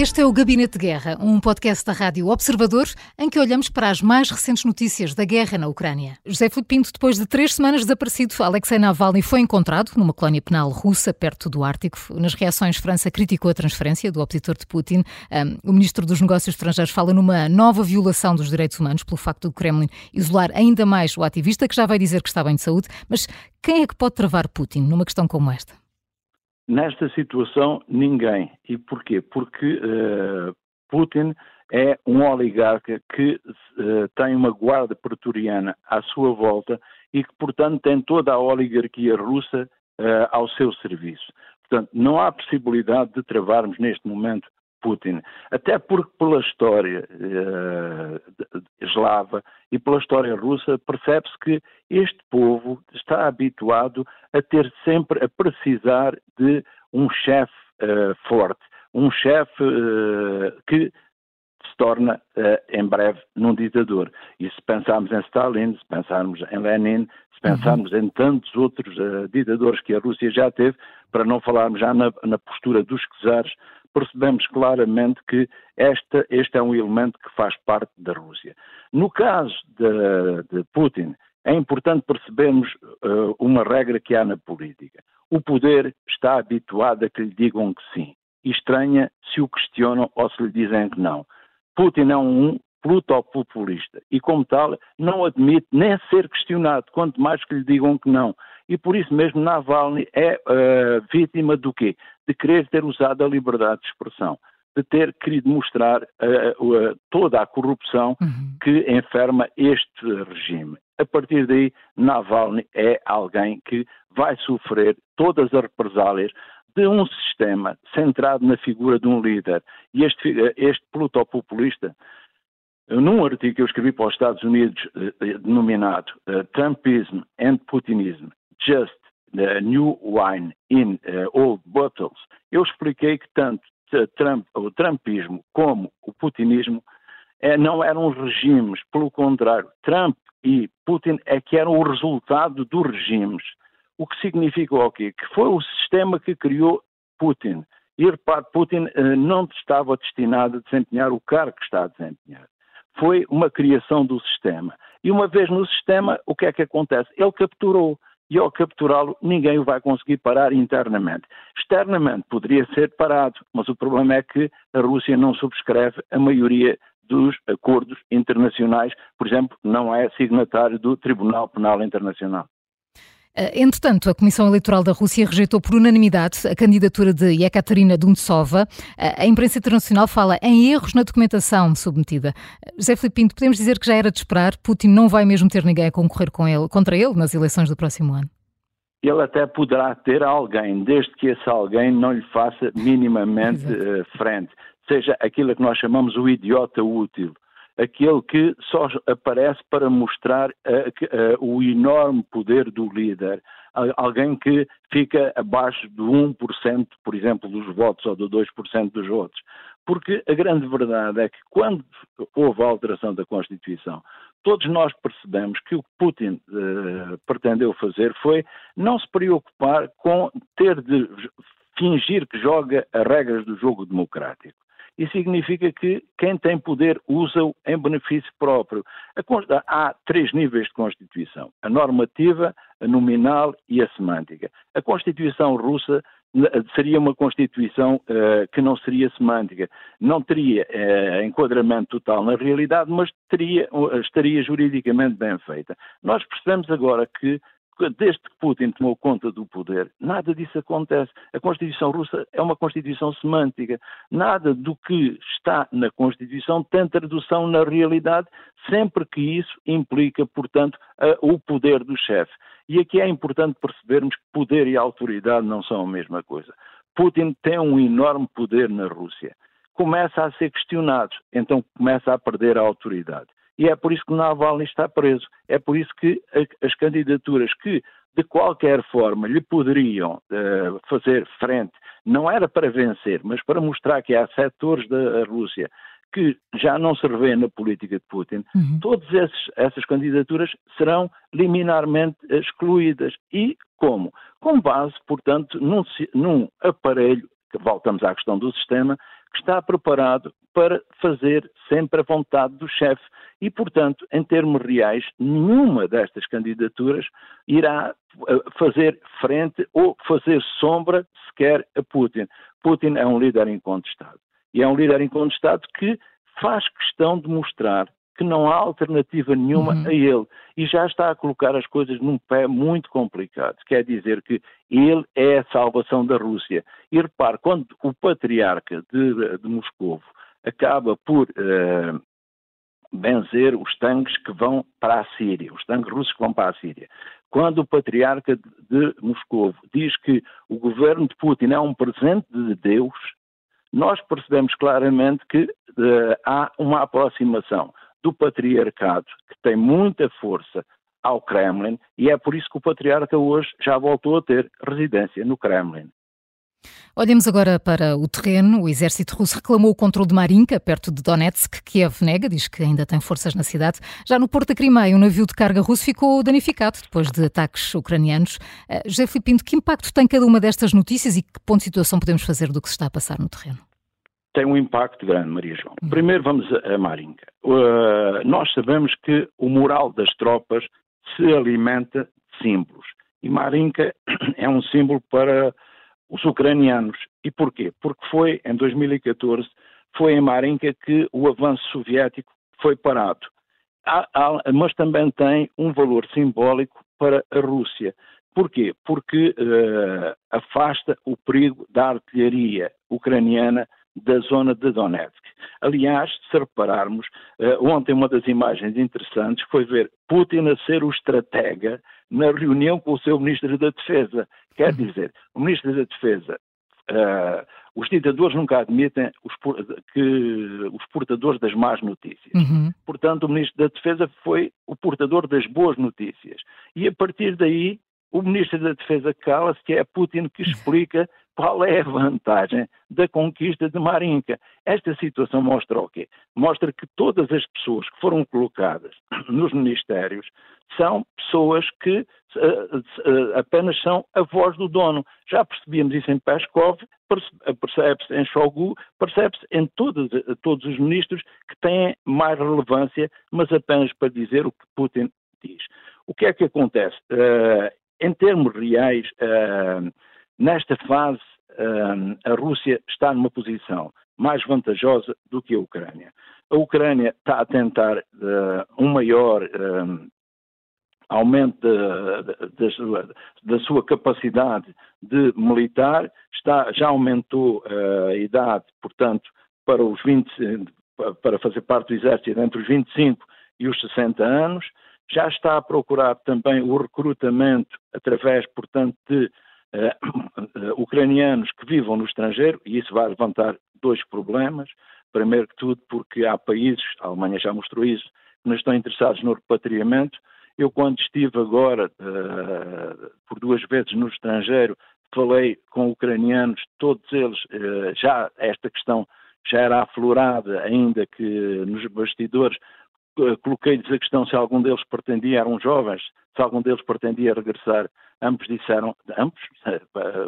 Este é o Gabinete de Guerra, um podcast da Rádio Observador, em que olhamos para as mais recentes notícias da guerra na Ucrânia. José Filipe Pinto, depois de três semanas desaparecido, Alexei Navalny foi encontrado numa colónia penal russa perto do Ártico. Nas reações, França criticou a transferência do opositor de Putin. Um, o ministro dos Negócios Estrangeiros fala numa nova violação dos direitos humanos pelo facto do Kremlin isolar ainda mais o ativista, que já vai dizer que está bem de saúde. Mas quem é que pode travar Putin numa questão como esta? Nesta situação, ninguém. E porquê? Porque uh, Putin é um oligarca que uh, tem uma guarda pretoriana à sua volta e que, portanto, tem toda a oligarquia russa uh, ao seu serviço. Portanto, não há possibilidade de travarmos neste momento Putin. Até porque pela história uh, eslava e pela história russa percebe-se que este povo está habituado a ter sempre, a precisar de um chefe uh, forte, um chefe uh, que se torna em breve num ditador. E se pensarmos em Stalin, se pensarmos em Lenin, se uhum. pensarmos uhum. em tantos outros ditadores que a Rússia já teve, para não falarmos já na, na postura dos czares, percebemos claramente que esta, este é um elemento que faz parte da Rússia. No caso de, de Putin, é importante percebermos uh, uma regra que há na política. O poder está habituado a que lhe digam que sim. E estranha se o questionam ou se lhe dizem que não. Putin é um plutopopulista e, como tal, não admite nem ser questionado, quanto mais que lhe digam que não. E por isso mesmo Navalny é uh, vítima do quê? De querer ter usado a liberdade de expressão, de ter querido mostrar uh, uh, toda a corrupção uhum. que enferma este regime. A partir daí, Navalny é alguém que vai sofrer todas as represálias de um sistema centrado na figura de um líder. E este, este plutopopulista num artigo que eu escrevi para os Estados Unidos, eh, denominado Trumpism and Putinism, Just the New Wine in uh, Old Bottles, eu expliquei que tanto Trump, o Trumpismo como o Putinismo é, não eram regimes, pelo contrário, Trump e Putin é que eram o resultado dos regimes. O que significa o quê? Que foi o sistema que criou Putin. E repare, Putin uh, não estava destinado a desempenhar o cargo que está a desempenhar foi uma criação do sistema. E uma vez no sistema, o que é que acontece? Ele capturou. E ao capturá-lo, ninguém o vai conseguir parar internamente. Externamente poderia ser parado, mas o problema é que a Rússia não subscreve a maioria dos acordos internacionais, por exemplo, não é signatário do Tribunal Penal Internacional. Eh, entretanto, a Comissão Eleitoral da Rússia rejeitou por unanimidade a candidatura de Yekaterina Duntsova. Eh, a imprensa internacional fala em erros na documentação submetida. Eh, José Filipe Pinto, podemos dizer que já era de esperar, Putin não vai mesmo ter ninguém a concorrer com ele, contra ele nas eleições do próximo ano? Ele até poderá ter alguém, desde que esse alguém não lhe faça minimamente frente. Seja aquilo que nós chamamos o idiota útil aquele que só aparece para mostrar uh, uh, o enorme poder do líder. Alguém que fica abaixo de 1%, por exemplo, dos votos ou de 2% dos votos. Porque a grande verdade é que quando houve a alteração da Constituição, todos nós percebemos que o que Putin uh, pretendeu fazer foi não se preocupar com ter de fingir que joga as regras do jogo democrático e significa que quem tem poder usa-o em benefício próprio. Há três níveis de Constituição: a normativa, a nominal e a semântica. A Constituição russa seria uma Constituição uh, que não seria semântica, não teria uh, enquadramento total na realidade, mas teria, uh, estaria juridicamente bem feita. Nós percebemos agora que desde que Putin tomou conta do poder, nada disso acontece. A Constituição russa é uma Constituição semântica. Nada do que está na Constituição tem tradução na realidade, sempre que isso implica, portanto, o poder do chefe. E aqui é importante percebermos que poder e autoridade não são a mesma coisa. Putin tem um enorme poder na Rússia. Começa a ser questionado, então começa a perder a autoridade e é por isso que Navalny está preso. É por isso que as candidaturas que, de qualquer forma, lhe poderiam uh, fazer frente, não era para vencer, mas para mostrar que há setores da Rússia que já não se revê na política de Putin, uhum. todas essas candidaturas serão liminarmente excluídas. E como? Com base, portanto, num, num aparelho, que voltamos à questão do sistema, que está preparado para fazer sempre a vontade do chefe. E, portanto, em termos reais, nenhuma destas candidaturas irá eh, fazer frente ou fazer sombra sequer a Putin. Putin é um líder incontestado. E é um líder incontestado que faz questão de mostrar que não há alternativa nenhuma uhum. a ele e já está a colocar as coisas num pé muito complicado. Quer dizer que ele é a salvação da Rússia. E repare, quando o patriarca de, de Moscovo acaba por uh, benzer os tanques que vão para a Síria, os tanques russos que vão para a Síria. Quando o patriarca de, Moscovo diz que o governo de Putin é um presente de Deus, nós percebemos claramente que uh, há uma aproximação do patriarcado, que tem muita força ao Kremlin, e é por isso que o patriarca hoje já voltou a ter residência no Kremlin. Olhemos agora para o terreno. O exército russo reclamou o controle de Marinka, perto de Donetsk. Kiev nega, diz que ainda tem forças na cidade. Já no Porto da Crimeia, um navio de carga russo ficou danificado depois de ataques ucranianos. Uh, José Filipe que impacto tem cada uma destas notícias e que ponto de situação podemos fazer do que se está a passar no terreno? tem um impacto grande, Maria João. Uhum. Primeiro vamos a, Marinka. Uh, nós sabemos que o moral das tropas se alimenta de símbolos. E Marinka é um símbolo para os ucranianos. E porquê? Porque foi, em 2014, foi em Marinka que o avanço soviético foi parado. Há, há, mas também tem um valor simbólico para a Rússia. Porquê? Porque uh, afasta o perigo da artilharia ucraniana da zona de Donetsk. Aliás, se repararmos, uh, ontem uma das imagens interessantes foi ver Putin a ser o estratega na reunião com o seu Ministro da Defesa. Quer uhum. dizer, o Ministro da Defesa, uh, os ditadores nunca admitem os, que os portadores das más notícias. Uhum. Portanto, o Ministro da Defesa foi o portador das boas notícias. E a partir daí, o Ministro da Defesa cala-se, que é Putin que explica qual é a vantagem da conquista de Marinka. Esta situação mostra o quê? Mostra que todas as pessoas que foram colocadas nos ministérios são pessoas que uh, uh, apenas são a voz do dono. Já percebíamos isso em Peskov, percebe-se em Shogu, percebe-se em todos, todos os ministros que têm mais relevância, mas apenas para dizer o que Putin diz. O que é que acontece? Uh, em termos reais, Nesta fase, a Rússia está numa posição mais vantajosa do que a Ucrânia. A Ucrânia está a tentar uh, um maior aumento da sua capacidade de militar, está, já aumentou uh, a idade, portanto, para os 20, para fazer parte do exército entre os 25 e os 60 anos, já está a procurar também o recrutamento através, portanto, de uh, ucranianos que vivam no estrangeiro, e isso vai levantar dois problemas. Primeiro que tudo, porque há países, a Alemanha já mostrou isso, que não estão interessados no repatriamento. Eu, quando estive agora uh, por duas vezes no estrangeiro, falei com ucranianos, todos eles, uh, já esta questão já era aflorada, ainda que nos bastidores, coloquei-lhes a questão se algum deles pretendia, eram jovens, se algum deles pretendia regressar Ambos disseram, ambos, eh,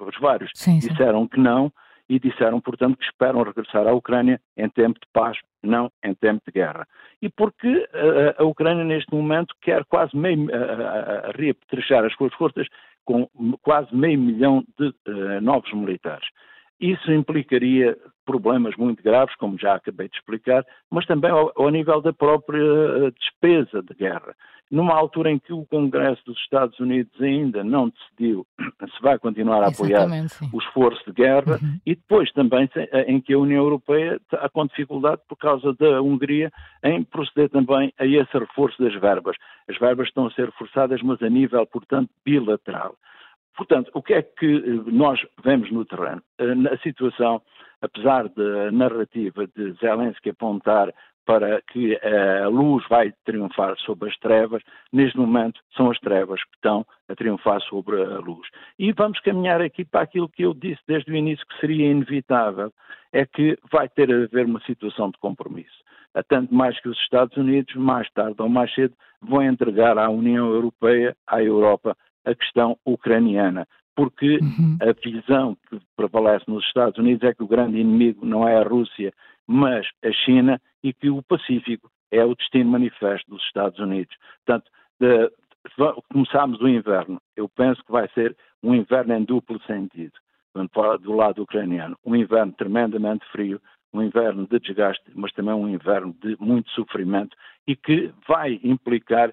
os vários, sim, sim. disseram que não e disseram, portanto, que esperam regressar à Ucrânia em tempo de paz, não em tempo de guerra. E porque a, eh, a Ucrânia, neste momento, quer quase meio, a, a, reapetrejar as suas forças com quase meio milhão de novos militares. Isso implicaria problemas muito graves, como já acabei de explicar, mas também ao, ao, nível da própria despesa de guerra numa altura em que o Congresso dos Estados Unidos ainda não decidiu se vai continuar a apoiar o esforço de guerra uhum. e depois também em que a União Europeia está com dificuldade por causa da Hungria em proceder também a esse reforço das verbas. As verbas estão a ser reforçadas, mas a nível, portanto, bilateral. Portanto, o que é que eh, nós vemos no terreno? Eh, a situação, apesar da narrativa de Zelensky apontar para que a luz vai triunfar sobre as trevas, neste momento são as trevas que estão a triunfar sobre a luz. E vamos caminhar aqui para aquilo que eu disse desde o início que seria inevitável, é que vai ter a haver uma situação de compromisso. Tanto mais que os Estados Unidos, mais tarde ou mais cedo, vão entregar à União Europeia, à Europa, a questão ucraniana. porque uhum. a visão que prevalece nos Estados Unidos é que o grande inimigo não é a Rússia, mas a China e que o Pacífico é o destino manifesto dos Estados Unidos. Portanto, de, começamos o inverno, eu penso que vai ser um inverno em duplo sentido, do lado ucraniano. Um inverno tremendamente frio, um inverno de desgaste, mas também um inverno de muito sofrimento e que vai implicar